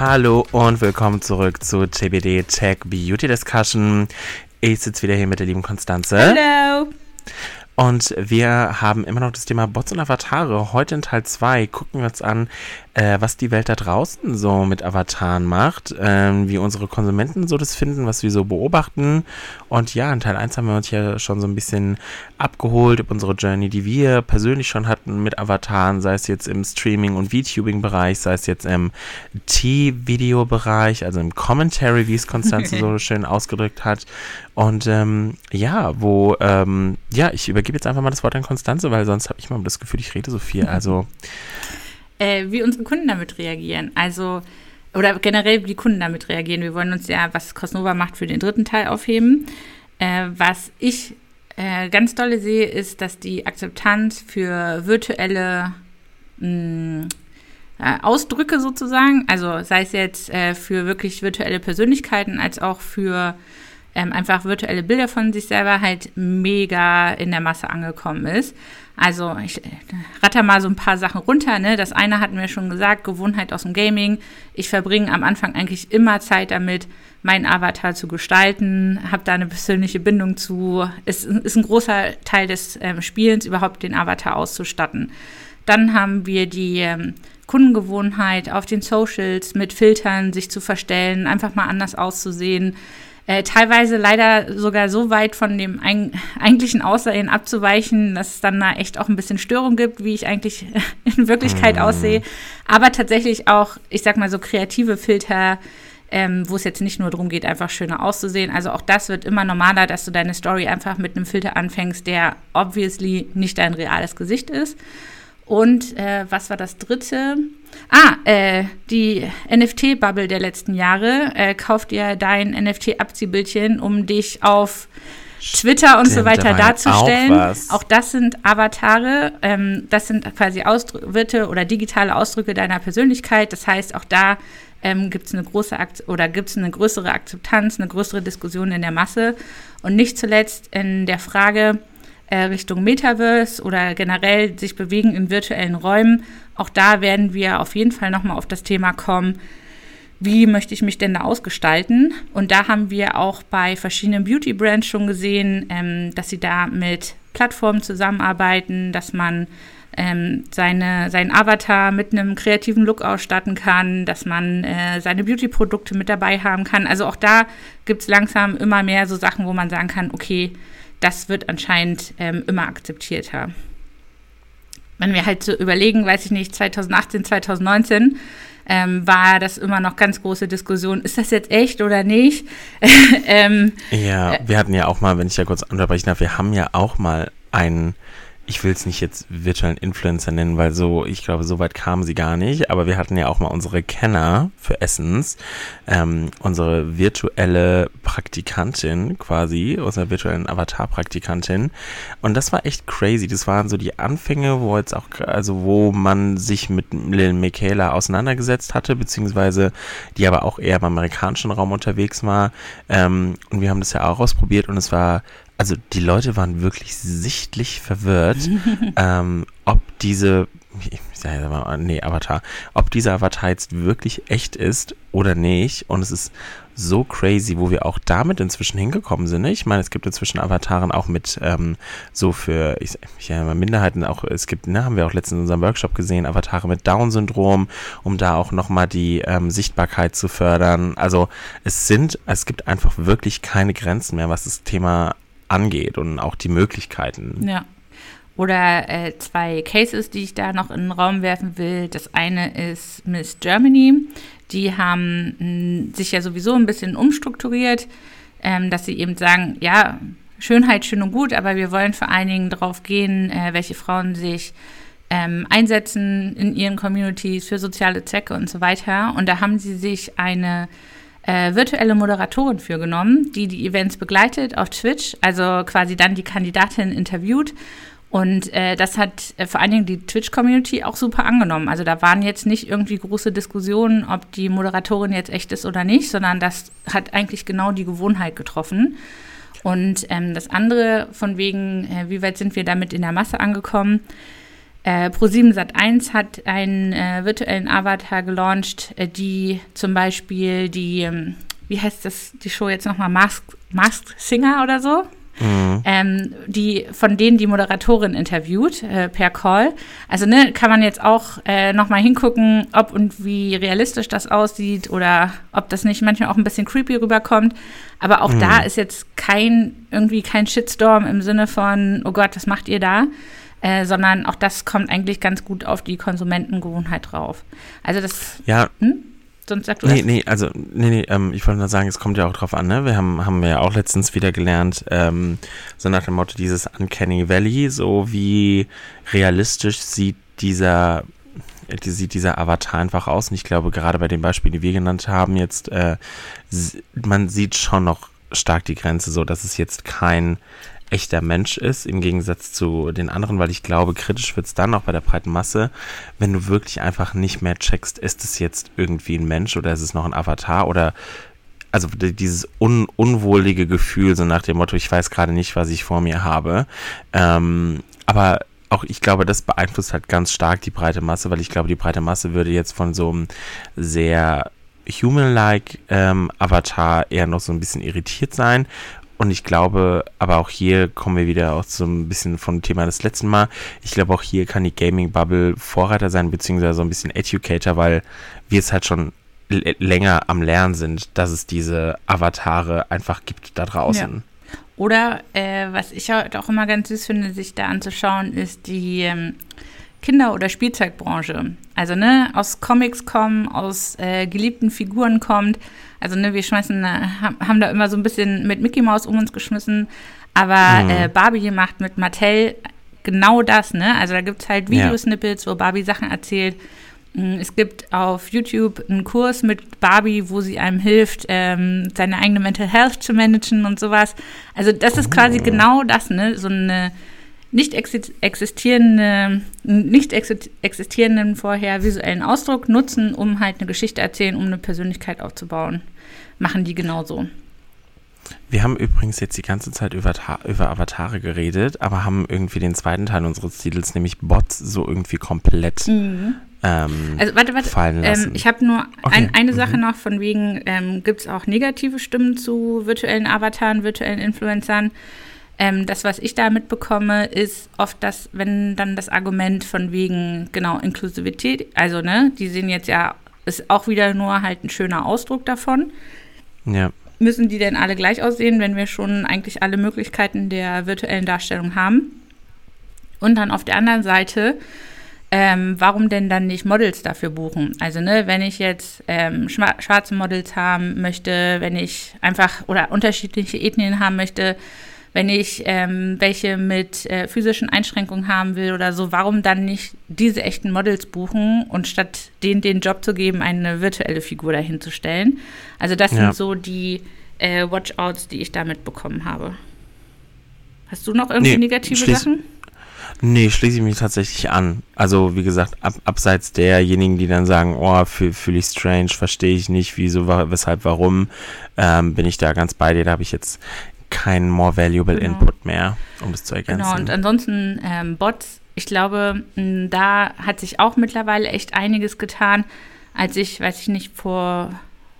Hallo und willkommen zurück zu TBD Tech Beauty Discussion. Ich sitze wieder hier mit der lieben Konstanze. Hallo. Und wir haben immer noch das Thema Bots und Avatare. Heute in Teil 2 gucken wir uns an, äh, was die Welt da draußen so mit Avataren macht, ähm, wie unsere Konsumenten so das finden, was wir so beobachten. Und ja, in Teil 1 haben wir uns ja schon so ein bisschen abgeholt über unsere Journey, die wir persönlich schon hatten mit Avataren, sei es jetzt im Streaming- und VTubing-Bereich, sei es jetzt im T-Video-Bereich, also im Commentary, wie es Konstanze so schön ausgedrückt hat. Und ähm, ja, wo, ähm, ja, ich übergebe jetzt einfach mal das Wort an Konstanze, weil sonst habe ich mal das Gefühl, ich rede so viel. Also äh, wie unsere Kunden damit reagieren. Also, oder generell, wie die Kunden damit reagieren. Wir wollen uns ja, was Cosnova macht, für den dritten Teil aufheben. Äh, was ich äh, ganz dolle sehe, ist, dass die Akzeptanz für virtuelle mh, mm, äh, Ausdrücke sozusagen, also sei es jetzt äh, für wirklich virtuelle Persönlichkeiten als auch für ähm, einfach virtuelle Bilder von sich selber halt mega in der Masse angekommen ist. Also ich äh, ratter mal so ein paar Sachen runter. Ne? Das eine hatten wir schon gesagt, Gewohnheit aus dem Gaming. Ich verbringe am Anfang eigentlich immer Zeit damit, meinen Avatar zu gestalten, habe da eine persönliche Bindung zu. Es ist ein großer Teil des ähm, Spielens, überhaupt den Avatar auszustatten. Dann haben wir die ähm, Kundengewohnheit auf den Socials mit Filtern sich zu verstellen, einfach mal anders auszusehen äh, teilweise leider sogar so weit von dem ein, eigentlichen Aussehen abzuweichen, dass es dann da echt auch ein bisschen Störung gibt, wie ich eigentlich in Wirklichkeit mm. aussehe. Aber tatsächlich auch, ich sag mal so kreative Filter, ähm, wo es jetzt nicht nur darum geht, einfach schöner auszusehen. Also auch das wird immer normaler, dass du deine Story einfach mit einem Filter anfängst, der obviously nicht dein reales Gesicht ist. Und äh, was war das dritte? Ah, äh, die NFT-Bubble der letzten Jahre. Äh, kauf dir dein NFT-Abziehbildchen, um dich auf Twitter und Stimmt, so weiter darzustellen. Auch, auch, das sind Avatare. Ähm, das sind quasi Ausdrücke oder digitale Ausdrücke deiner Persönlichkeit. Das heißt, auch da ähm, gibt es eine große Akt oder gibt es eine größere Akzeptanz, eine größere Diskussion in der Masse. Und nicht zuletzt in der Frage, äh, Richtung Metaverse oder generell sich bewegen in virtuellen Räumen. Auch da werden wir auf jeden Fall nochmal auf das Thema kommen, wie möchte ich mich denn da ausgestalten? Und da haben wir auch bei verschiedenen Beauty-Brands schon gesehen, ähm, dass sie da mit Plattformen zusammenarbeiten, dass man ähm, seine, seinen Avatar mit einem kreativen Look ausstatten kann, dass man äh, seine Beauty-Produkte mit dabei haben kann. Also auch da gibt es langsam immer mehr so Sachen, wo man sagen kann, okay, das wird anscheinend ähm, immer akzeptierter. Wenn wir halt so überlegen, weiß ich nicht, 2018, 2019 ähm, war das immer noch ganz große Diskussion, ist das jetzt echt oder nicht? ähm, ja, wir hatten ja auch mal, wenn ich ja kurz unterbrechen darf, wir haben ja auch mal einen ich will es nicht jetzt virtuellen Influencer nennen, weil so, ich glaube, so weit kamen sie gar nicht. Aber wir hatten ja auch mal unsere Kenner für Essence, ähm, unsere virtuelle Praktikantin quasi, unsere virtuellen Avatar-Praktikantin. Und das war echt crazy. Das waren so die Anfänge, wo jetzt auch, also wo man sich mit Lil Michaela auseinandergesetzt hatte, beziehungsweise die aber auch eher im amerikanischen Raum unterwegs war. Ähm, und wir haben das ja auch ausprobiert und es war also die Leute waren wirklich sichtlich verwirrt, ähm, ob diese, ich sage mal, nee, Avatar, ob dieser Avatar jetzt wirklich echt ist oder nicht. Und es ist so crazy, wo wir auch damit inzwischen hingekommen sind. Ne? Ich meine, es gibt inzwischen Avataren auch mit ähm, so für ich, ich ja, Minderheiten auch, es gibt, ne, haben wir auch letztens in unserem Workshop gesehen, Avatare mit Down-Syndrom, um da auch nochmal die ähm, Sichtbarkeit zu fördern. Also es sind, es gibt einfach wirklich keine Grenzen mehr, was das Thema angeht und auch die Möglichkeiten. Ja. Oder äh, zwei Cases, die ich da noch in den Raum werfen will. Das eine ist Miss Germany. Die haben mh, hm, sich ja sowieso ein bisschen umstrukturiert, ähm, dass sie eben sagen, ja, Schönheit schön und gut, aber wir wollen vor allen Dingen darauf gehen, äh, welche Frauen sich ähm, einsetzen in ihren Communities für soziale Zwecke und so weiter. Und da haben sie sich eine äh, virtuelle Moderatorin für genommen, die die Events begleitet auf Twitch, also quasi dann die Kandidatin interviewt. Und äh, das hat äh, vor allen Dingen die Twitch-Community auch super angenommen. Also da waren jetzt nicht irgendwie große Diskussionen, ob die Moderatorin jetzt echt ist oder nicht, sondern das hat eigentlich genau die Gewohnheit getroffen. Und ähm, das andere von wegen, äh, wie weit sind wir damit in der Masse angekommen? Äh, Pro7 Sat1 hat einen äh, virtuellen Avatar gelauncht, äh, die zum Beispiel die, ähm, wie heißt das, die Show jetzt nochmal, Masked Mask Singer oder so? Mhm. Ähm, die von denen die Moderatorin interviewt äh, per Call. Also ne, kann man jetzt auch äh, noch mal hingucken, ob und wie realistisch das aussieht oder ob das nicht manchmal auch ein bisschen creepy rüberkommt. Aber auch mhm. da ist jetzt kein irgendwie kein Shitstorm im Sinne von oh Gott, was macht ihr da? Äh, sondern auch das kommt eigentlich ganz gut auf die Konsumentengewohnheit drauf. Also das. Ja. Hm? Sonst sagt du nee, das? nee, also, nee, nee, ähm, ich wollte nur sagen, es kommt ja auch drauf an, ne? Wir haben, haben ja auch letztens wieder gelernt, ähm, so nach dem Motto dieses Uncanny Valley, so wie realistisch sieht dieser die sieht dieser Avatar einfach aus. Und ich glaube, gerade bei den Beispielen, die wir genannt haben, jetzt, äh, man sieht schon noch stark die Grenze, so dass es jetzt kein echter Mensch ist, im Gegensatz zu den anderen, weil ich glaube, kritisch wird es dann auch bei der breiten Masse, wenn du wirklich einfach nicht mehr checkst, ist es jetzt irgendwie ein Mensch oder ist es noch ein Avatar oder also dieses un unwohlige Gefühl, so nach dem Motto, ich weiß gerade nicht, was ich vor mir habe. Ähm, aber auch ich glaube, das beeinflusst halt ganz stark die breite Masse, weil ich glaube, die breite Masse würde jetzt von so einem sehr human-like ähm, Avatar eher noch so ein bisschen irritiert sein und ich glaube, aber auch hier kommen wir wieder auch so ein bisschen vom Thema des letzten Mal. Ich glaube, auch hier kann die Gaming-Bubble Vorreiter sein, beziehungsweise so ein bisschen Educator, weil wir es halt schon länger am Lernen sind, dass es diese Avatare einfach gibt da draußen. Ja. Oder äh, was ich halt auch immer ganz süß finde, sich da anzuschauen, ist die ähm, Kinder- oder Spielzeugbranche. Also ne, aus Comics kommen, aus äh, geliebten Figuren kommt also ne, wir schmeißen, äh, haben da immer so ein bisschen mit Mickey Mouse um uns geschmissen, aber mhm. äh, Barbie macht mit Mattel genau das, ne? Also da gibt es halt Videosnippets, ja. wo Barbie Sachen erzählt. Mm, es gibt auf YouTube einen Kurs mit Barbie, wo sie einem hilft, ähm, seine eigene Mental Health zu managen und sowas. Also das ist quasi oh. genau das, ne? So eine nicht existierende, nicht existierenden vorher visuellen Ausdruck nutzen, um halt eine Geschichte erzählen, um eine Persönlichkeit aufzubauen. Machen die genauso. Wir haben übrigens jetzt die ganze Zeit über, über Avatare geredet, aber haben irgendwie den zweiten Teil unseres Titels, nämlich Bots, so irgendwie komplett mhm. ähm, also, warte, warte, fallen lassen. Ähm, ich habe nur okay. ein, eine Sache mhm. noch, von wegen, ähm, gibt es auch negative Stimmen zu virtuellen Avataren, virtuellen Influencern? Ähm, das, was ich da mitbekomme, ist oft das, wenn dann das Argument von wegen, genau, Inklusivität, also, ne, die sehen jetzt ja, ist auch wieder nur halt ein schöner Ausdruck davon. Ja. Müssen die denn alle gleich aussehen, wenn wir schon eigentlich alle Möglichkeiten der virtuellen Darstellung haben? Und dann auf der anderen Seite, ähm, warum denn dann nicht Models dafür buchen? Also, ne, wenn ich jetzt ähm, schwarze Models haben möchte, wenn ich einfach oder unterschiedliche Ethnien haben möchte, wenn ich ähm, welche mit äh, physischen Einschränkungen haben will oder so, warum dann nicht diese echten Models buchen und statt denen den Job zu geben, eine virtuelle Figur dahin zu stellen? Also das ja. sind so die äh, Watchouts, die ich da mitbekommen habe. Hast du noch irgendwie nee, negative Sachen? Nee, schließe ich mich tatsächlich an. Also, wie gesagt, ab, abseits derjenigen, die dann sagen, oh, fühle fühl ich strange, verstehe ich nicht, wieso, weshalb, warum, ähm, bin ich da ganz bei dir. Da habe ich jetzt kein more valuable genau. Input mehr, um es zu ergänzen. Genau, und ansonsten ähm, Bots, ich glaube, da hat sich auch mittlerweile echt einiges getan. Als ich, weiß ich nicht, vor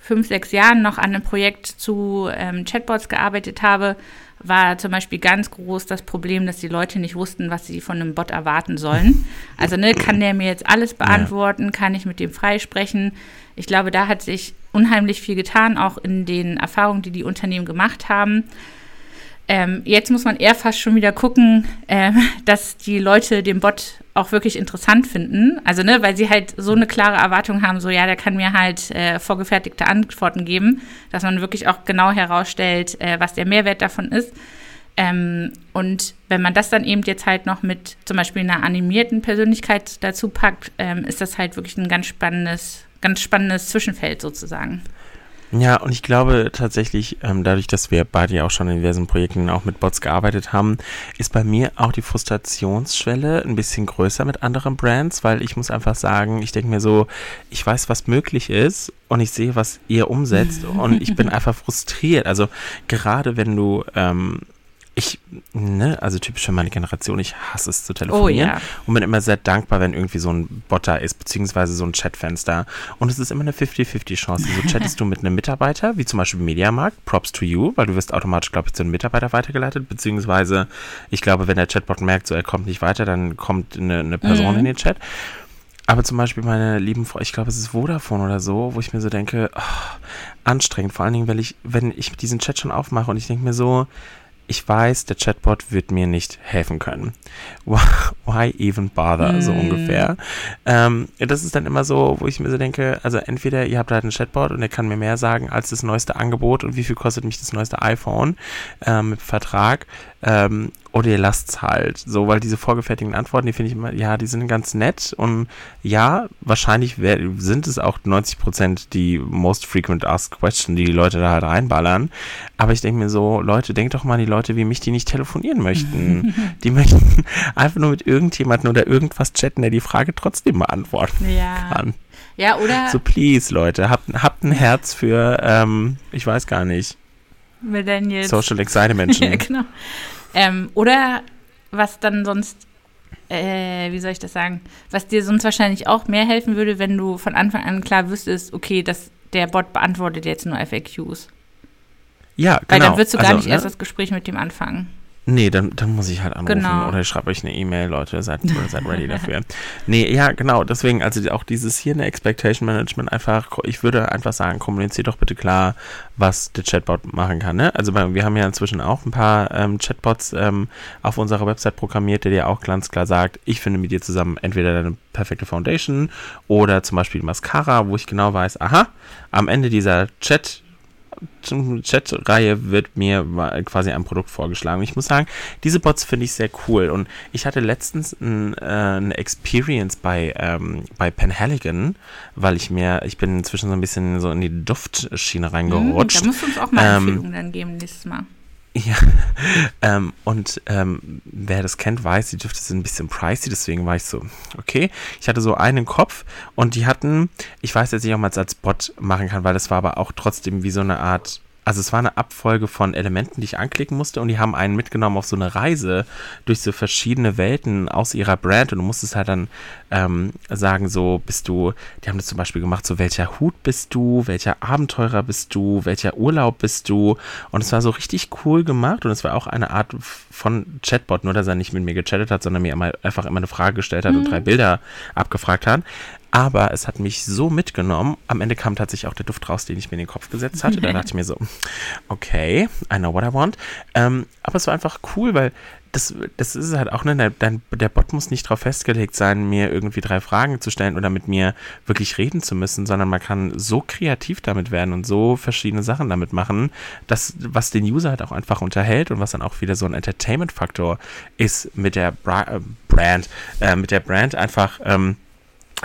fünf, sechs Jahren noch an einem Projekt zu ähm, Chatbots gearbeitet habe, war zum Beispiel ganz groß das Problem, dass die Leute nicht wussten, was sie von einem Bot erwarten sollen. Also, ne, kann der mir jetzt alles beantworten? Ja. Kann ich mit dem freisprechen? Ich glaube, da hat sich unheimlich viel getan, auch in den Erfahrungen, die die Unternehmen gemacht haben. Ähm, jetzt muss man eher fast schon wieder gucken, äh, dass die Leute den Bot auch wirklich interessant finden. Also, ne, weil sie halt so eine klare Erwartung haben, so, ja, der kann mir halt äh, vorgefertigte Antworten geben, dass man wirklich auch genau herausstellt, äh, was der Mehrwert davon ist. Ähm, und wenn man das dann eben jetzt halt noch mit zum Beispiel einer animierten Persönlichkeit dazu packt, ähm, ist das halt wirklich ein ganz spannendes, ganz spannendes Zwischenfeld sozusagen. Ja, und ich glaube tatsächlich, ähm, dadurch, dass wir beide ja auch schon in diversen Projekten auch mit Bots gearbeitet haben, ist bei mir auch die Frustrationsschwelle ein bisschen größer mit anderen Brands, weil ich muss einfach sagen, ich denke mir so, ich weiß, was möglich ist und ich sehe, was ihr umsetzt und ich bin einfach frustriert. Also gerade wenn du ähm, ich, ne, also typisch für meine Generation, ich hasse es zu telefonieren oh, ja. und bin immer sehr dankbar, wenn irgendwie so ein Bot da ist, beziehungsweise so ein Chatfenster. Und es ist immer eine 50-50-Chance. So chattest du mit einem Mitarbeiter, wie zum Beispiel Mediamarkt, Props to you, weil du wirst automatisch, glaube ich, zu einem Mitarbeiter weitergeleitet, beziehungsweise ich glaube, wenn der Chatbot merkt, so er kommt nicht weiter, dann kommt eine, eine Person mhm. in den Chat. Aber zum Beispiel meine lieben Freunde, ich glaube, es ist Vodafone oder so, wo ich mir so denke, oh, anstrengend. Vor allen Dingen, weil ich, wenn ich diesen Chat schon aufmache und ich denke mir so, ich weiß, der Chatbot wird mir nicht helfen können. Why even bother, mm. so ungefähr. Ähm, das ist dann immer so, wo ich mir so denke, also entweder ihr habt halt einen Chatbot und der kann mir mehr sagen als das neueste Angebot und wie viel kostet mich das neueste iPhone ähm, mit Vertrag ähm, oder ihr lasst es halt. So, weil diese vorgefertigten Antworten, die finde ich immer, ja, die sind ganz nett und ja, wahrscheinlich sind es auch 90% die most frequent asked question, die die Leute da halt reinballern. Aber ich denke mir so, Leute, denkt doch mal an die Leute wie mich, die nicht telefonieren möchten. die möchten einfach nur mit irgendjemandem oder irgendwas chatten, der die Frage trotzdem beantworten ja. kann. Ja, oder? So, please, Leute, habt, habt ein Herz für, ähm, ich weiß gar nicht. Millennials. Social Anxiety Menschen. ja, genau. Ähm, oder was dann sonst, äh, wie soll ich das sagen, was dir sonst wahrscheinlich auch mehr helfen würde, wenn du von Anfang an klar wüsstest, okay, dass der Bot beantwortet jetzt nur FAQs. Ja, genau. Weil dann würdest du gar also, nicht ne? erst das Gespräch mit dem anfangen. Nee, dann, dann muss ich halt anrufen genau. oder ich schreibe euch eine E-Mail, Leute, seid, seid ready dafür. nee, ja, genau, deswegen, also auch dieses hier eine Expectation Management einfach, ich würde einfach sagen, kommuniziert doch bitte klar, was der Chatbot machen kann. Ne? Also wir haben ja inzwischen auch ein paar ähm, Chatbots ähm, auf unserer Website programmiert, der dir auch ganz klar sagt, ich finde mit dir zusammen entweder deine perfekte Foundation oder zum Beispiel Mascara, wo ich genau weiß, aha, am Ende dieser Chat Chat-Reihe wird mir quasi ein Produkt vorgeschlagen. Ich muss sagen, diese Bots finde ich sehr cool. Und ich hatte letztens ein, äh, eine Experience bei, ähm, bei Penhaligon, weil ich mir, ich bin inzwischen so ein bisschen so in die Duftschiene reingerutscht. Mm, da musst du uns auch mal ähm, Empfehlungen dann geben nächstes Mal. Ja, ähm, und ähm, wer das kennt, weiß, die Düfte sind ein bisschen pricey, deswegen war ich so, okay. Ich hatte so einen Kopf und die hatten, ich weiß jetzt nicht, ob man es als Bot machen kann, weil das war aber auch trotzdem wie so eine Art also es war eine Abfolge von Elementen, die ich anklicken musste und die haben einen mitgenommen auf so eine Reise durch so verschiedene Welten aus ihrer Brand und du musstest halt dann ähm, sagen, so bist du, die haben das zum Beispiel gemacht, so welcher Hut bist du, welcher Abenteurer bist du, welcher Urlaub bist du und es war so richtig cool gemacht und es war auch eine Art von Chatbot, nur dass er nicht mit mir gechattet hat, sondern mir einfach immer eine Frage gestellt hat mhm. und drei Bilder abgefragt hat. Aber es hat mich so mitgenommen. Am Ende kam tatsächlich auch der Duft raus, den ich mir in den Kopf gesetzt hatte. Da dachte ich mir so, okay, I know what I want. Ähm, aber es war einfach cool, weil das, das ist halt auch, ne, der, der Bot muss nicht darauf festgelegt sein, mir irgendwie drei Fragen zu stellen oder mit mir wirklich reden zu müssen, sondern man kann so kreativ damit werden und so verschiedene Sachen damit machen, dass, was den User halt auch einfach unterhält und was dann auch wieder so ein Entertainment-Faktor ist mit der Bra äh, Brand, äh, mit der Brand einfach, ähm,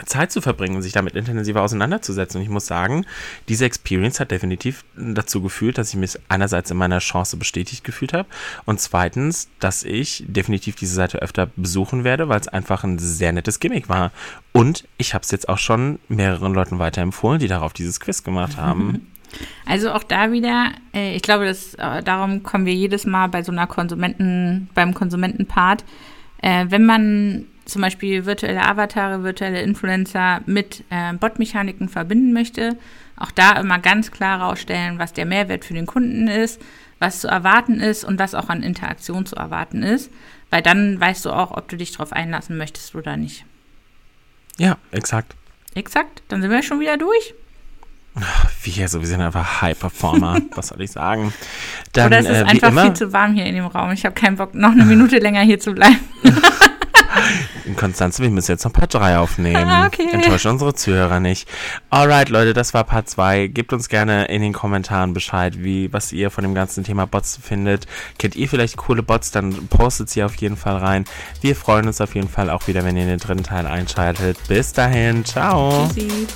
Zeit zu verbringen und sich damit intensiver auseinanderzusetzen. Und ich muss sagen, diese Experience hat definitiv dazu geführt, dass ich mich einerseits in meiner Chance bestätigt gefühlt habe und zweitens, dass ich definitiv diese Seite öfter besuchen werde, weil es einfach ein sehr nettes Gimmick war. Und ich habe es jetzt auch schon mehreren Leuten weiterempfohlen, die darauf dieses Quiz gemacht haben. Also auch da wieder, äh, ich glaube, dass, äh, darum kommen wir jedes Mal bei so einer Konsumenten, beim Konsumentenpart. Äh, wenn man zum Beispiel virtuelle Avatare, virtuelle Influencer mit äh, Bot-Mechaniken verbinden möchte, auch da immer ganz klar herausstellen, was der Mehrwert für den Kunden ist, was zu erwarten ist und was auch an Interaktion zu erwarten ist, weil dann weißt du auch, ob du dich darauf einlassen möchtest oder nicht. Ja, exakt. Exakt, dann sind wir schon wieder durch. Wir, so, wir sind einfach High Performer, was soll ich sagen? Dann, Oder es ist äh, einfach immer, viel zu warm hier in dem Raum. Ich habe keinen Bock, noch eine Minute länger hier zu bleiben. In Konstanz, wir müssen jetzt noch Part 3 aufnehmen. Ah, okay. Enttäuscht unsere Zuhörer nicht. Alright, Leute, das war Part 2. Gebt uns gerne in den Kommentaren Bescheid, wie, was ihr von dem ganzen Thema Bots findet. Kennt ihr vielleicht coole Bots, dann postet sie auf jeden Fall rein. Wir freuen uns auf jeden Fall auch wieder, wenn ihr den dritten Teil einschaltet. Bis dahin, ciao. Tschüssi.